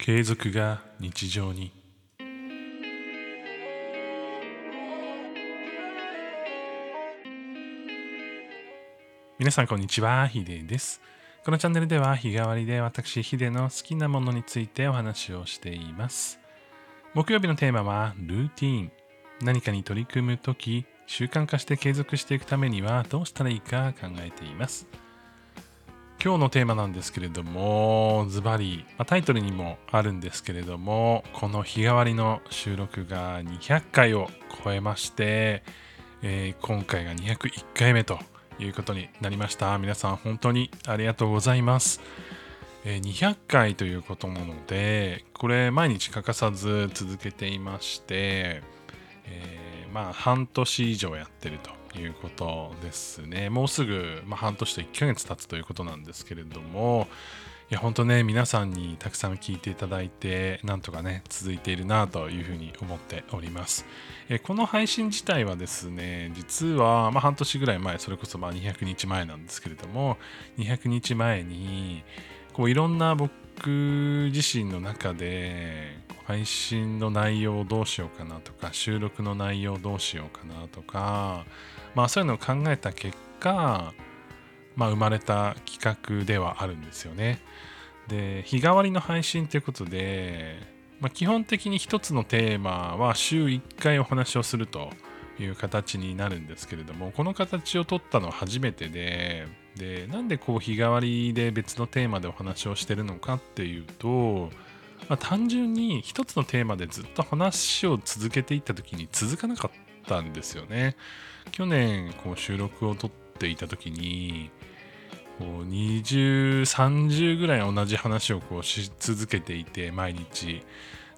継続が日常に。皆さんこんにちはヒデです。このチャンネルでは日替わりで私ヒデの好きなものについてお話をしています。木曜日のテーマはルーティーン。何かに取り組むとき習慣化して継続していくためにはどうしたらいいか考えています。今日のテーマなんですけれども、ズバリ、タイトルにもあるんですけれども、この日替わりの収録が200回を超えまして、えー、今回が201回目ということになりました。皆さん本当にありがとうございます。えー、200回ということなので、これ毎日欠かさず続けていまして、えー、まあ半年以上やってるということですね。もうすぐ、まあ、半年と1ヶ月経つということなんですけれども、いや、本当ね、皆さんにたくさん聞いていただいて、なんとかね、続いているなというふうに思っております。えこの配信自体はですね、実は、まあ、半年ぐらい前、それこそまあ200日前なんですけれども、200日前に、こういろんな僕自身の中で、配信の内容をどうしようかなとか、収録の内容をどうしようかなとか、まあそういうのを考えた結果、まあ、生まれた企画ではあるんですよね。で、日替わりの配信ということで、まあ、基本的に一つのテーマは週1回お話をするという形になるんですけれども、この形を取ったのは初めてで、で、なんでこう日替わりで別のテーマでお話をしてるのかっていうと、まあ、単純に一つのテーマでずっと話を続けていった時に続かなかったんですよね。去年こう収録を撮っていた時にこう20、30ぐらい同じ話をこうし続けていて毎日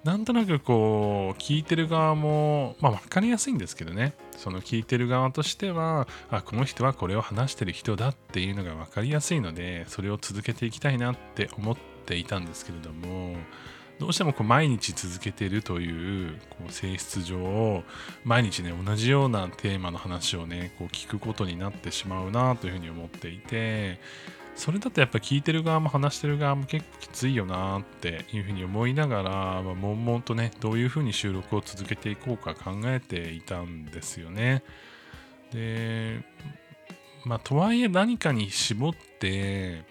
なんとなくこう聞いてる側もまあ分かりやすいんですけどねその聞いてる側としてはあこの人はこれを話してる人だっていうのが分かりやすいのでそれを続けていきたいなって思っていたんですけれどもどうしてもこう毎日続けてるというこう性質上毎日ね同じようなテーマの話をねこう聞くことになってしまうなというふうに思っていてそれだとやっぱ聞いてる側も話してる側も結構きついよなっていうふうに思いながら、まあ、悶々とねどういうふうに収録を続けていこうか考えていたんですよね。でまあとはいえ何かに絞って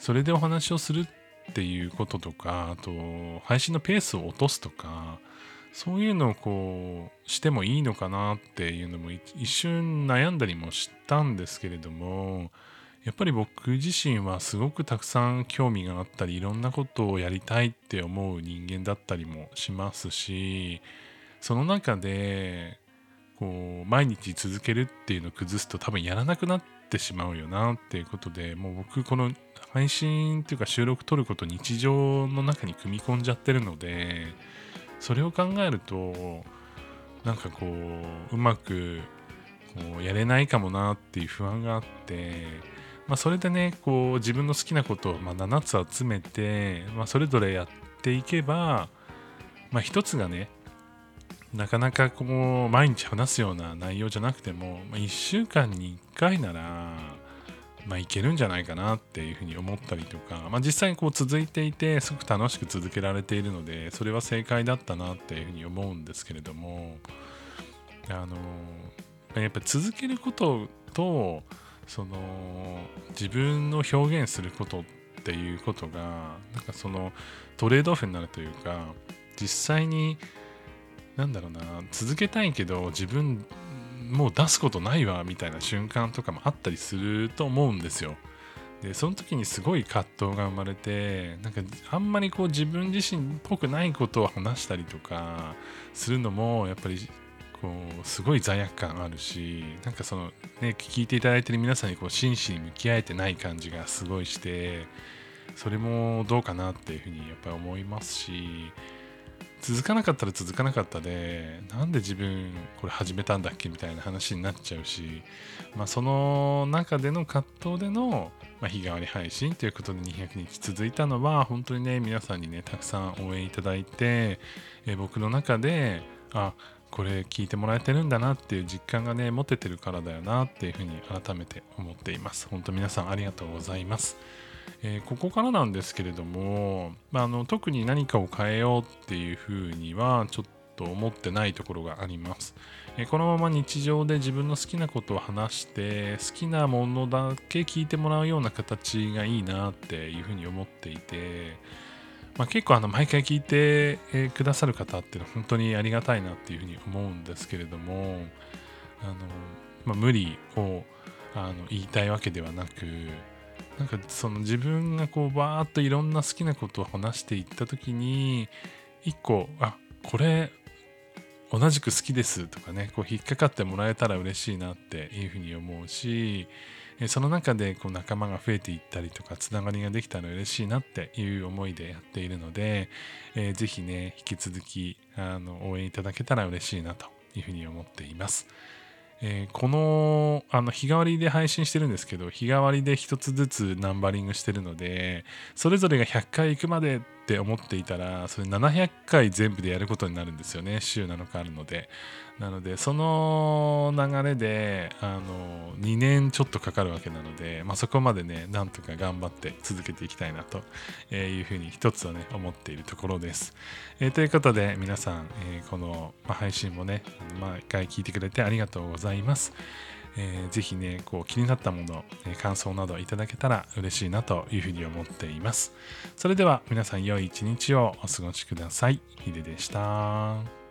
それでお話をするってっていうこととか、あと、配信のペースを落とすとか、そういうのをこう、してもいいのかなっていうのも一瞬悩んだりもしたんですけれども、やっぱり僕自身はすごくたくさん興味があったり、いろんなことをやりたいって思う人間だったりもしますし、その中で、こう、毎日続けるっていうのを崩すと多分やらなくなってしまうよなっていうことで、もう僕この配信っていうか収録撮ること日常の中に組み込んじゃってるのでそれを考えるとなんかこううまくこうやれないかもなっていう不安があって、まあ、それでねこう自分の好きなことをま7つ集めて、まあ、それぞれやっていけば、まあ、1つがねなかなかこう毎日話すような内容じゃなくても、まあ、1週間に1回ならまあ、いけるんじゃないかなっていうふうに思ったりとか、まあ、実際にこう続いていてすごく楽しく続けられているのでそれは正解だったなっていうふうに思うんですけれどもあのやっぱ続けることとその自分の表現することっていうことがなんかそのトレードオフになるというか実際になんだろうな続けたいけど自分もう出すことないわみたいな瞬間とかもあったりすると思うんですよ。でその時にすごい葛藤が生まれてなんかあんまりこう自分自身っぽくないことを話したりとかするのもやっぱりこうすごい罪悪感あるしなんかそのね聞いていただいてる皆さんにこう真摯に向き合えてない感じがすごいしてそれもどうかなっていうふうにやっぱり思いますし続かなかったら続かなかったでなんで自分これ始めたんだっけみたいな話になっちゃうし、まあ、その中での葛藤での、まあ、日替わり配信ということで200日続いたのは本当にね皆さんにねたくさん応援いただいて、え僕の中であこれ聞いてもらえてるんだなっていう実感がね持ててるからだよなっていうふうに改めて思っています。本当皆さんありがとうございます。えー、ここからなんですけれども、まあ、あの特に何かを変えようっていうふうにはちょっと思ってないところがあります。えー、このまま日常で自分の好きなことを話して好きなものだけ聞いてもらうような形がいいなっていうふうに思っていて、まあ、結構あの毎回聞いて、くださる方っていうのは本当にありがたいなっていうふうに思うんですけれどもあの、まあ、無理をあの言いたいわけではなくなんかその自分がこうバーッといろんな好きなことを話していった時に一個あこれ同じく好きですとかねこう引っかかってもらえたら嬉しいなっていうふうに思うしその中でこう仲間が増えていったりとかつながりができたら嬉しいなっていう思いでやっているので、えー、ぜひね引き続きあの応援いただけたら嬉しいなというふうに思っています。えー、このあの日替わりで配信してるんですけど日替わりで1つずつナンバリングしてるのでそれぞれが100回行くまでって思っていたらそれ700回全部でやることになるんですよね。週7日あるので。なのでその流れであの2年ちょっとかかるわけなので、まあ、そこまでねなんとか頑張って続けていきたいなというふうに一つはね思っているところです、えー、ということで皆さん、えー、この、配信もね毎回聞いてくれてありがとうございます。えー、ぜひね、こう気になったもの、え感想などいただけたら嬉しいなというふうに思っています。それでは皆さん良い一日をお過ごしください。ヒデでした。